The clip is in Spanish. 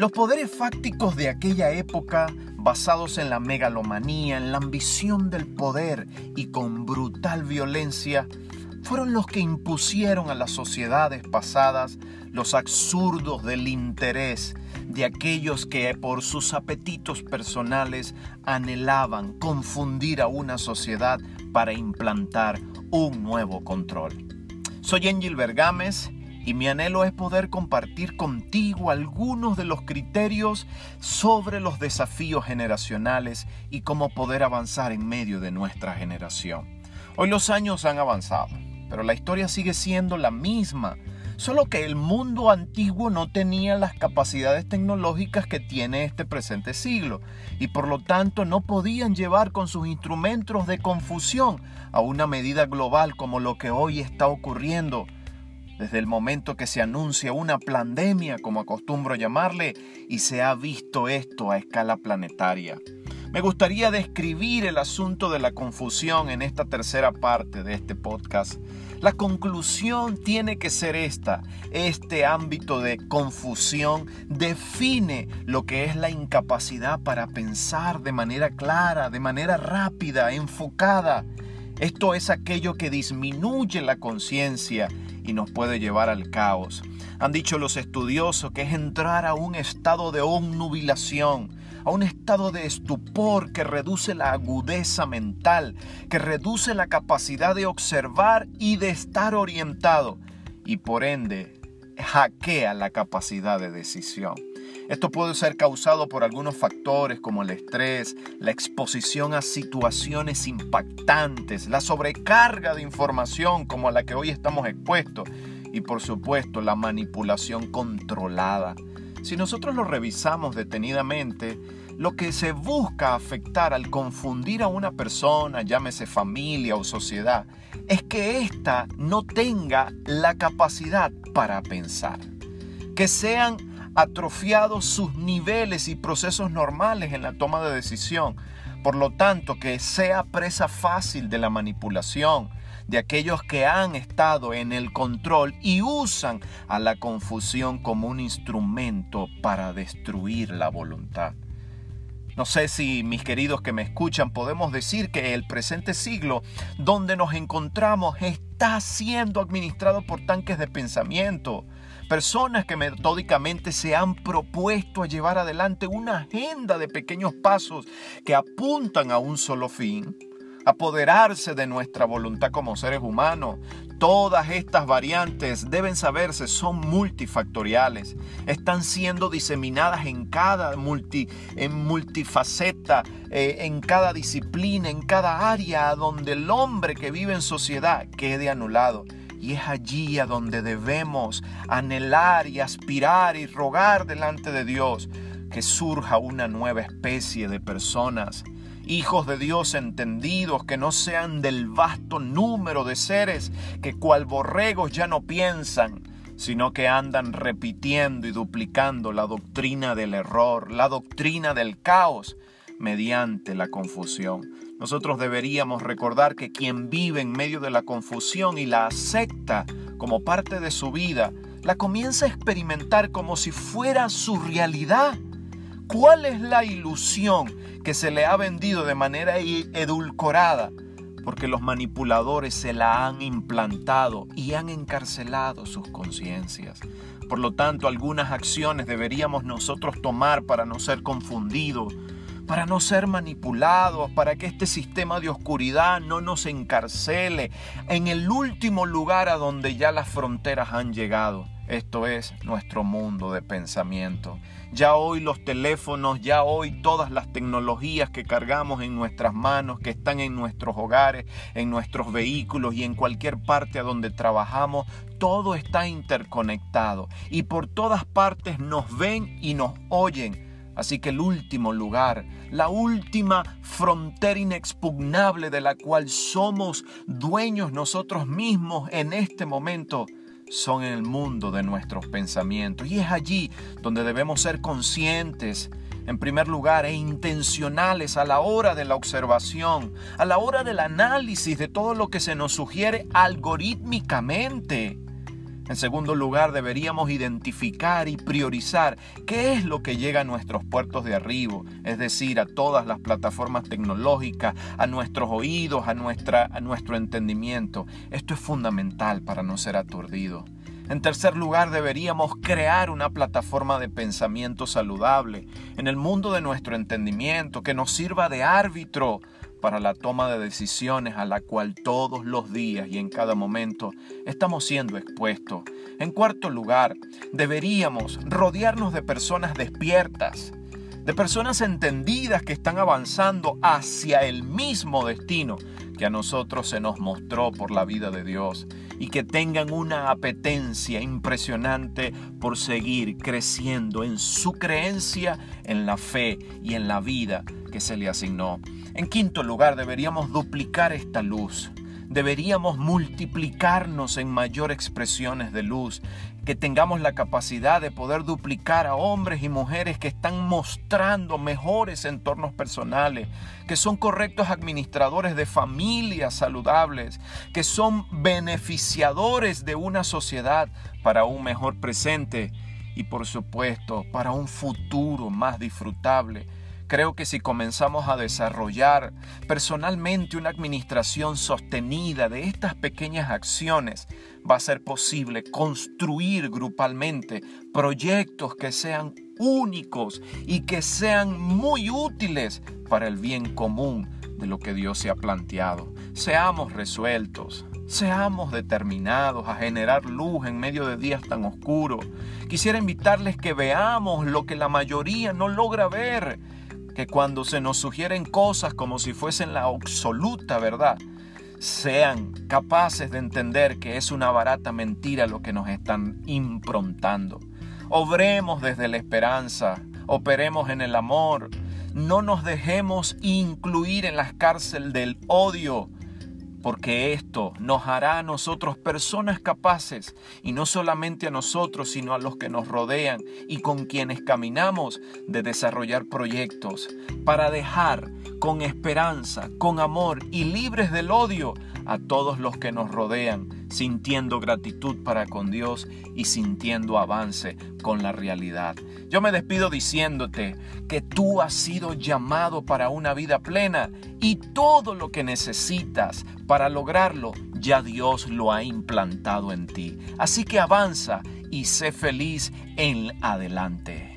Los poderes fácticos de aquella época, basados en la megalomanía, en la ambición del poder y con brutal violencia, fueron los que impusieron a las sociedades pasadas los absurdos del interés de aquellos que por sus apetitos personales anhelaban confundir a una sociedad para implantar un nuevo control. Soy Angel Bergames y mi anhelo es poder compartir contigo algunos de los criterios sobre los desafíos generacionales y cómo poder avanzar en medio de nuestra generación. Hoy los años han avanzado, pero la historia sigue siendo la misma, solo que el mundo antiguo no tenía las capacidades tecnológicas que tiene este presente siglo y por lo tanto no podían llevar con sus instrumentos de confusión a una medida global como lo que hoy está ocurriendo desde el momento que se anuncia una pandemia, como acostumbro llamarle, y se ha visto esto a escala planetaria. Me gustaría describir el asunto de la confusión en esta tercera parte de este podcast. La conclusión tiene que ser esta. Este ámbito de confusión define lo que es la incapacidad para pensar de manera clara, de manera rápida, enfocada. Esto es aquello que disminuye la conciencia y nos puede llevar al caos. Han dicho los estudiosos que es entrar a un estado de omnubilación, a un estado de estupor que reduce la agudeza mental, que reduce la capacidad de observar y de estar orientado y por ende hackea la capacidad de decisión. Esto puede ser causado por algunos factores como el estrés, la exposición a situaciones impactantes, la sobrecarga de información como a la que hoy estamos expuestos y por supuesto la manipulación controlada. Si nosotros lo revisamos detenidamente, lo que se busca afectar al confundir a una persona, llámese familia o sociedad, es que ésta no tenga la capacidad para pensar. Que sean atrofiados sus niveles y procesos normales en la toma de decisión. Por lo tanto, que sea presa fácil de la manipulación de aquellos que han estado en el control y usan a la confusión como un instrumento para destruir la voluntad. No sé si mis queridos que me escuchan podemos decir que el presente siglo donde nos encontramos está siendo administrado por tanques de pensamiento, personas que metódicamente se han propuesto a llevar adelante una agenda de pequeños pasos que apuntan a un solo fin, apoderarse de nuestra voluntad como seres humanos. Todas estas variantes deben saberse son multifactoriales, están siendo diseminadas en cada multi, en multifaceta, eh, en cada disciplina, en cada área donde el hombre que vive en sociedad quede anulado. Y es allí a donde debemos anhelar y aspirar y rogar delante de Dios que surja una nueva especie de personas, hijos de Dios entendidos, que no sean del vasto número de seres que cual borregos ya no piensan, sino que andan repitiendo y duplicando la doctrina del error, la doctrina del caos, mediante la confusión. Nosotros deberíamos recordar que quien vive en medio de la confusión y la acepta como parte de su vida, la comienza a experimentar como si fuera su realidad. ¿Cuál es la ilusión que se le ha vendido de manera edulcorada? Porque los manipuladores se la han implantado y han encarcelado sus conciencias. Por lo tanto, algunas acciones deberíamos nosotros tomar para no ser confundidos, para no ser manipulados, para que este sistema de oscuridad no nos encarcele en el último lugar a donde ya las fronteras han llegado. Esto es nuestro mundo de pensamiento. Ya hoy los teléfonos, ya hoy todas las tecnologías que cargamos en nuestras manos, que están en nuestros hogares, en nuestros vehículos y en cualquier parte a donde trabajamos, todo está interconectado y por todas partes nos ven y nos oyen Así que el último lugar, la última frontera inexpugnable de la cual somos dueños nosotros mismos en este momento, son el mundo de nuestros pensamientos. Y es allí donde debemos ser conscientes, en primer lugar, e intencionales a la hora de la observación, a la hora del análisis de todo lo que se nos sugiere algorítmicamente. En segundo lugar, deberíamos identificar y priorizar qué es lo que llega a nuestros puertos de arribo, es decir, a todas las plataformas tecnológicas, a nuestros oídos, a, nuestra, a nuestro entendimiento. Esto es fundamental para no ser aturdido. En tercer lugar, deberíamos crear una plataforma de pensamiento saludable en el mundo de nuestro entendimiento que nos sirva de árbitro para la toma de decisiones a la cual todos los días y en cada momento estamos siendo expuestos. En cuarto lugar, deberíamos rodearnos de personas despiertas, de personas entendidas que están avanzando hacia el mismo destino que a nosotros se nos mostró por la vida de Dios y que tengan una apetencia impresionante por seguir creciendo en su creencia, en la fe y en la vida que se le asignó. En quinto lugar, deberíamos duplicar esta luz. Deberíamos multiplicarnos en mayor expresiones de luz, que tengamos la capacidad de poder duplicar a hombres y mujeres que están mostrando mejores entornos personales, que son correctos administradores de familias saludables, que son beneficiadores de una sociedad para un mejor presente y por supuesto para un futuro más disfrutable Creo que si comenzamos a desarrollar personalmente una administración sostenida de estas pequeñas acciones, va a ser posible construir grupalmente proyectos que sean únicos y que sean muy útiles para el bien común de lo que Dios se ha planteado. Seamos resueltos, seamos determinados a generar luz en medio de días tan oscuros. Quisiera invitarles que veamos lo que la mayoría no logra ver que cuando se nos sugieren cosas como si fuesen la absoluta verdad, sean capaces de entender que es una barata mentira lo que nos están improntando. Obremos desde la esperanza, operemos en el amor, no nos dejemos incluir en las cárceles del odio, porque esto nos hará a nosotros personas capaces, y no solamente a nosotros, sino a los que nos rodean y con quienes caminamos, de desarrollar proyectos para dejar con esperanza, con amor y libres del odio a todos los que nos rodean, sintiendo gratitud para con Dios y sintiendo avance con la realidad. Yo me despido diciéndote que tú has sido llamado para una vida plena y todo lo que necesitas para lograrlo ya Dios lo ha implantado en ti. Así que avanza y sé feliz en adelante.